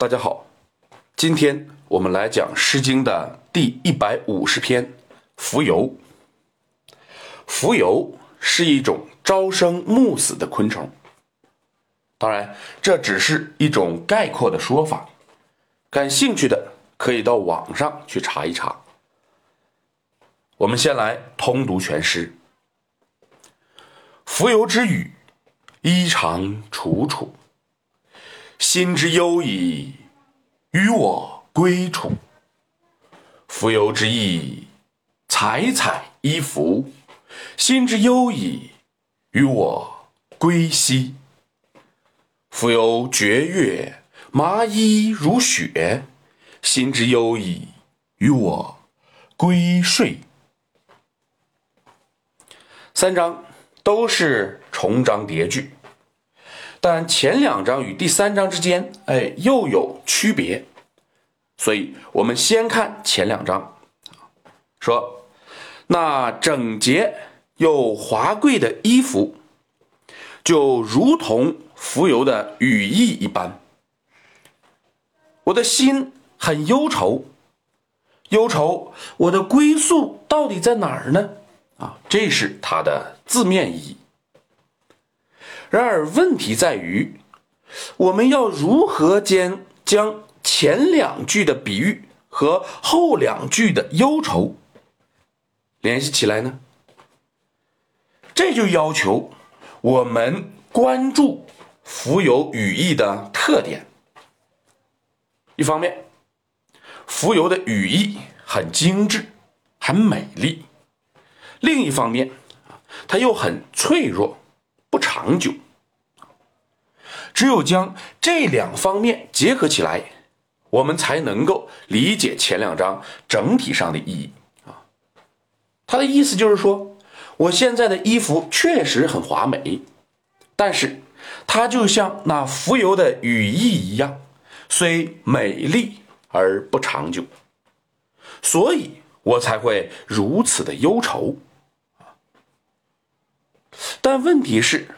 大家好，今天我们来讲《诗经》的第一百五十篇《蜉蝣》。蜉蝣是一种朝生暮死的昆虫，当然这只是一种概括的说法。感兴趣的可以到网上去查一查。我们先来通读全诗：“蜉蝣之羽，衣裳楚楚。”心之忧矣，与我归处。蜉蝣之翼，采采衣服。心之忧矣，与我归兮。蜉蝣绝月，麻衣如雪。心之忧矣，与我归睡。三章都是重章叠句。但前两章与第三章之间，哎，又有区别，所以我们先看前两章，说那整洁又华贵的衣服，就如同蜉蝣的羽翼一般。我的心很忧愁，忧愁我的归宿到底在哪儿呢？啊，这是它的字面意义。然而，问题在于，我们要如何将将前两句的比喻和后两句的忧愁联系起来呢？这就要求我们关注蜉蝣语义的特点。一方面，蜉蝣的语义很精致、很美丽；另一方面，它又很脆弱。长久，只有将这两方面结合起来，我们才能够理解前两章整体上的意义啊。他的意思就是说，我现在的衣服确实很华美，但是它就像那蜉蝣的羽翼一样，虽美丽而不长久，所以我才会如此的忧愁。但问题是，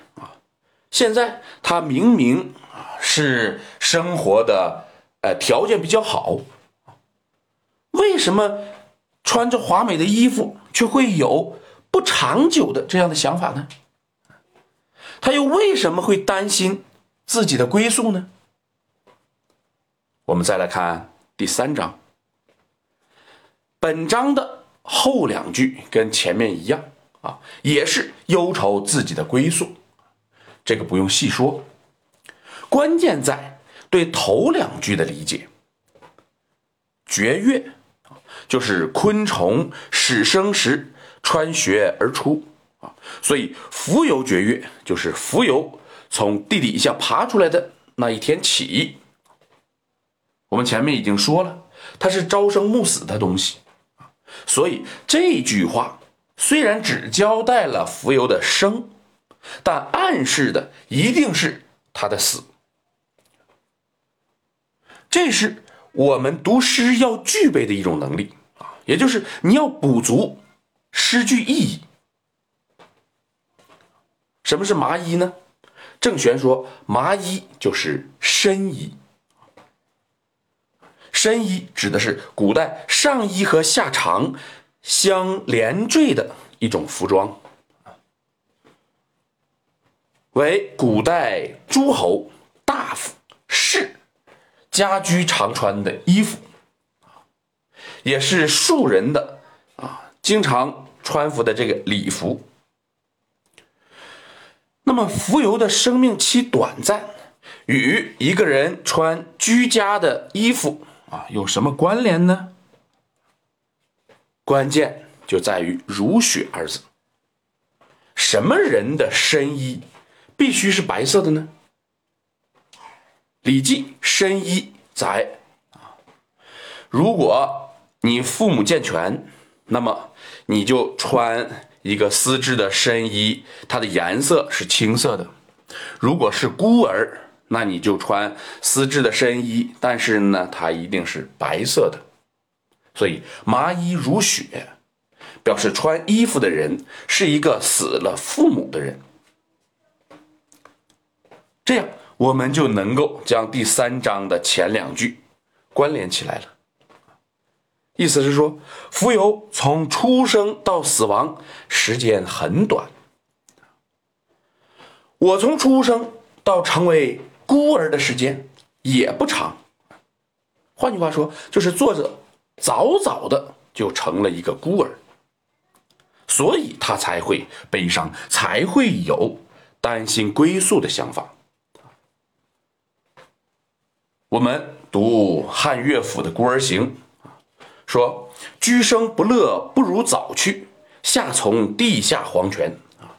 现在他明明是生活的呃条件比较好，为什么穿着华美的衣服却会有不长久的这样的想法呢？他又为什么会担心自己的归宿呢？我们再来看第三章，本章的后两句跟前面一样。啊，也是忧愁自己的归宿，这个不用细说，关键在对头两句的理解。绝月就是昆虫始生时穿穴而出啊，所以蜉蝣绝月就是蜉蝣从地底下爬出来的那一天起。我们前面已经说了，它是朝生暮死的东西，所以这句话。虽然只交代了蜉蝣的生，但暗示的一定是他的死。这是我们读诗要具备的一种能力啊，也就是你要补足诗句意义。什么是麻衣呢？郑玄说，麻衣就是深衣。深衣指的是古代上衣和下裳。相连缀的一种服装，为古代诸侯、大夫、士家居常穿的衣服，也是庶人的啊经常穿服的这个礼服。那么，蜉蝣的生命期短暂，与一个人穿居家的衣服啊有什么关联呢？关键就在于“如雪”二字。什么人的身衣必须是白色的呢？《礼记·深衣》载啊，如果你父母健全，那么你就穿一个丝质的深衣，它的颜色是青色的；如果是孤儿，那你就穿丝质的深衣，但是呢，它一定是白色的。所以麻衣如雪，表示穿衣服的人是一个死了父母的人。这样，我们就能够将第三章的前两句关联起来了。意思是说，蜉蝣从出生到死亡时间很短，我从出生到成为孤儿的时间也不长。换句话说，就是作者早早的就成了一个孤儿，所以他才会悲伤，才会有担心归宿的想法。我们读汉乐府的《孤儿行》。说：“居生不乐，不如早去，下从地下黄泉啊！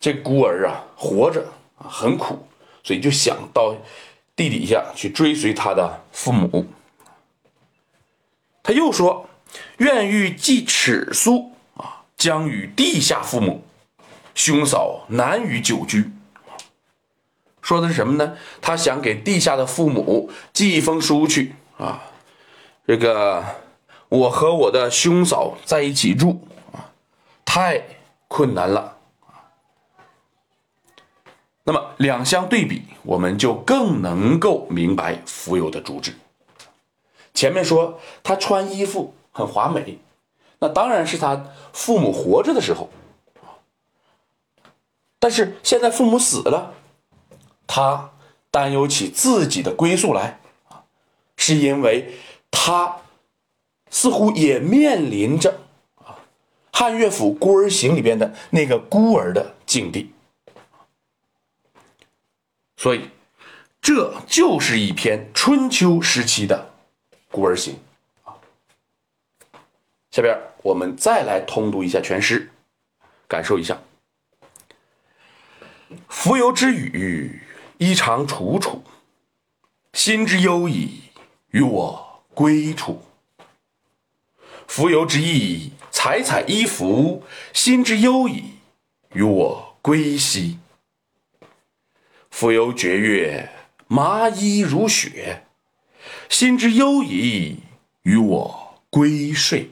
这孤儿啊，活着很苦，所以就想到地底下去追随他的父母。他又说：‘愿欲寄尺苏啊，将与地下父母，兄嫂难与久居。’说的是什么呢？他想给地下的父母寄一封书去啊。”这个，我和我的兄嫂在一起住啊，太困难了啊。那么两相对比，我们就更能够明白蜉蝣的主旨。前面说他穿衣服很华美，那当然是他父母活着的时候但是现在父母死了，他担忧起自己的归宿来，是因为。他似乎也面临着啊，汉乐府《孤儿行》里边的那个孤儿的境地，所以这就是一篇春秋时期的《孤儿行》啊。下边我们再来通读一下全诗，感受一下。蜉蝣之语，衣裳楚楚，心之忧矣，于我。归处，蜉蝣之意，采采衣服，心之忧矣，与我归兮。蜉蝣绝月，麻衣如雪，心之忧矣，与我归睡。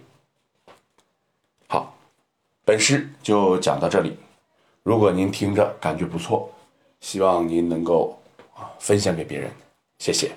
好，本诗就讲到这里。如果您听着感觉不错，希望您能够啊分享给别人，谢谢。